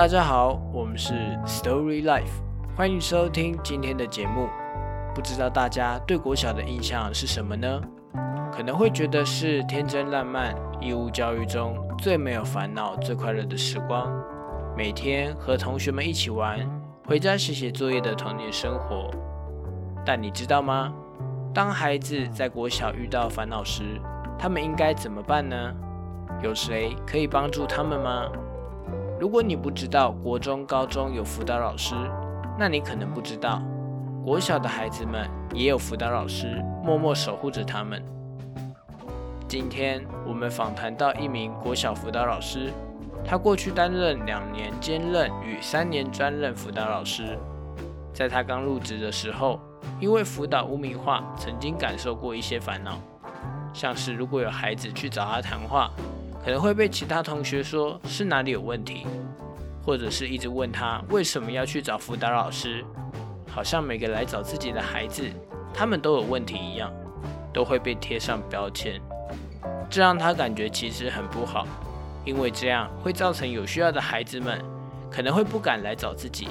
大家好，我们是 Story Life，欢迎收听今天的节目。不知道大家对国小的印象是什么呢？可能会觉得是天真烂漫、义务教育中最没有烦恼、最快乐的时光，每天和同学们一起玩，回家写写作业的童年生活。但你知道吗？当孩子在国小遇到烦恼时，他们应该怎么办呢？有谁可以帮助他们吗？如果你不知道国中、高中有辅导老师，那你可能不知道，国小的孩子们也有辅导老师默默守护着他们。今天我们访谈到一名国小辅导老师，他过去担任两年兼任与三年专任辅导老师。在他刚入职的时候，因为辅导污名化，曾经感受过一些烦恼，像是如果有孩子去找他谈话。可能会被其他同学说是哪里有问题，或者是一直问他为什么要去找辅导老师，好像每个来找自己的孩子，他们都有问题一样，都会被贴上标签，这让他感觉其实很不好，因为这样会造成有需要的孩子们可能会不敢来找自己，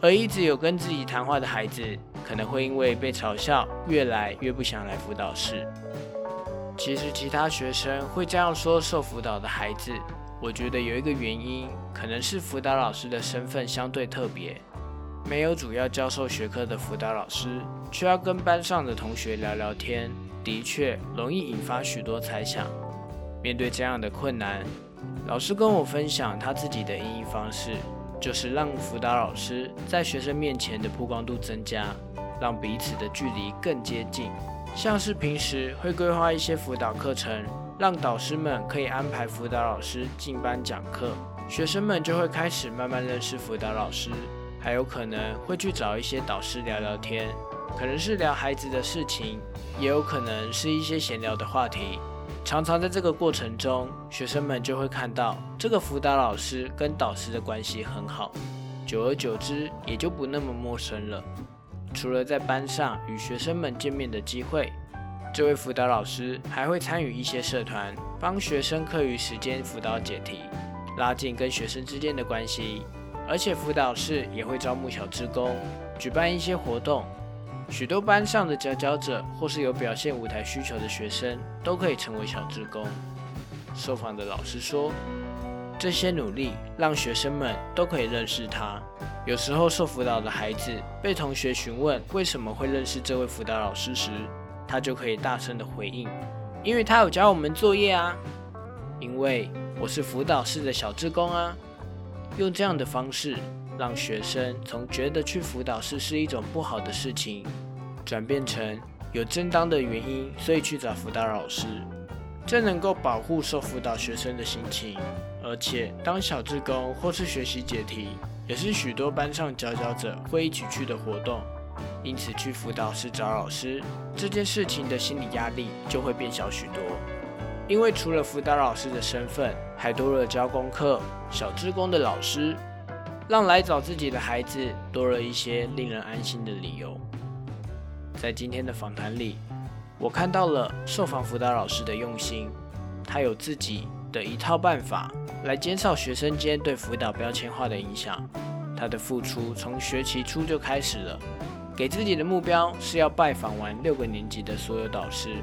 而一直有跟自己谈话的孩子，可能会因为被嘲笑，越来越不想来辅导室。其实其他学生会这样说受辅导的孩子，我觉得有一个原因，可能是辅导老师的身份相对特别，没有主要教授学科的辅导老师，却要跟班上的同学聊聊天，的确容易引发许多猜想。面对这样的困难，老师跟我分享他自己的应对方式，就是让辅导老师在学生面前的曝光度增加，让彼此的距离更接近。像是平时会规划一些辅导课程，让导师们可以安排辅导老师进班讲课，学生们就会开始慢慢认识辅导老师，还有可能会去找一些导师聊聊天，可能是聊孩子的事情，也有可能是一些闲聊的话题。常常在这个过程中，学生们就会看到这个辅导老师跟导师的关系很好，久而久之也就不那么陌生了。除了在班上与学生们见面的机会，这位辅导老师还会参与一些社团，帮学生课余时间辅导解题，拉近跟学生之间的关系。而且辅导室也会招募小职工，举办一些活动，许多班上的佼佼者或是有表现舞台需求的学生都可以成为小职工。受访的老师说。这些努力让学生们都可以认识他。有时候受辅导的孩子被同学询问为什么会认识这位辅导老师时，他就可以大声的回应：“因为他有教我们作业啊，因为我是辅导室的小职工啊。”用这样的方式，让学生从觉得去辅导室是一种不好的事情，转变成有正当的原因，所以去找辅导老师。这能够保护受辅导学生的心情。而且，当小志工或是学习解题，也是许多班上佼佼者会一起去的活动。因此，去辅导室找老师这件事情的心理压力就会变小许多。因为除了辅导老师的身份，还多了教功课、小志工的老师，让来找自己的孩子多了一些令人安心的理由。在今天的访谈里，我看到了受访辅导老师的用心，他有自己。的一套办法来减少学生间对辅导标签化的影响。他的付出从学期初就开始了，给自己的目标是要拜访完六个年级的所有导师，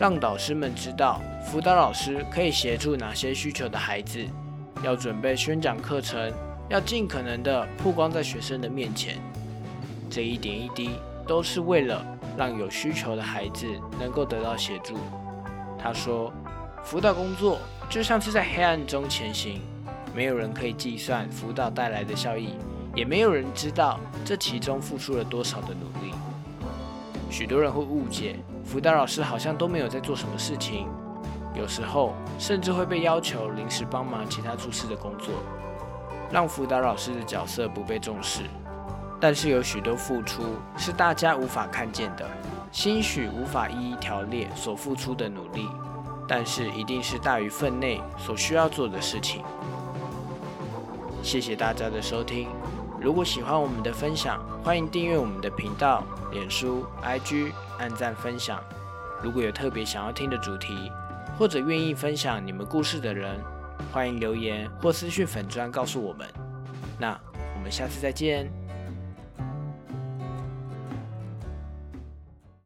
让导师们知道辅导老师可以协助哪些需求的孩子，要准备宣讲课程，要尽可能的曝光在学生的面前。这一点一滴都是为了让有需求的孩子能够得到协助。他说，辅导工作。就像是在黑暗中前行，没有人可以计算辅导带来的效益，也没有人知道这其中付出了多少的努力。许多人会误解辅导老师好像都没有在做什么事情，有时候甚至会被要求临时帮忙其他助事的工作，让辅导老师的角色不被重视。但是有许多付出是大家无法看见的，兴许无法一一条列所付出的努力。但是一定是大于分内所需要做的事情。谢谢大家的收听。如果喜欢我们的分享，欢迎订阅我们的频道、脸书、IG，按赞分享。如果有特别想要听的主题，或者愿意分享你们故事的人，欢迎留言或私讯粉砖告诉我们。那我们下次再见。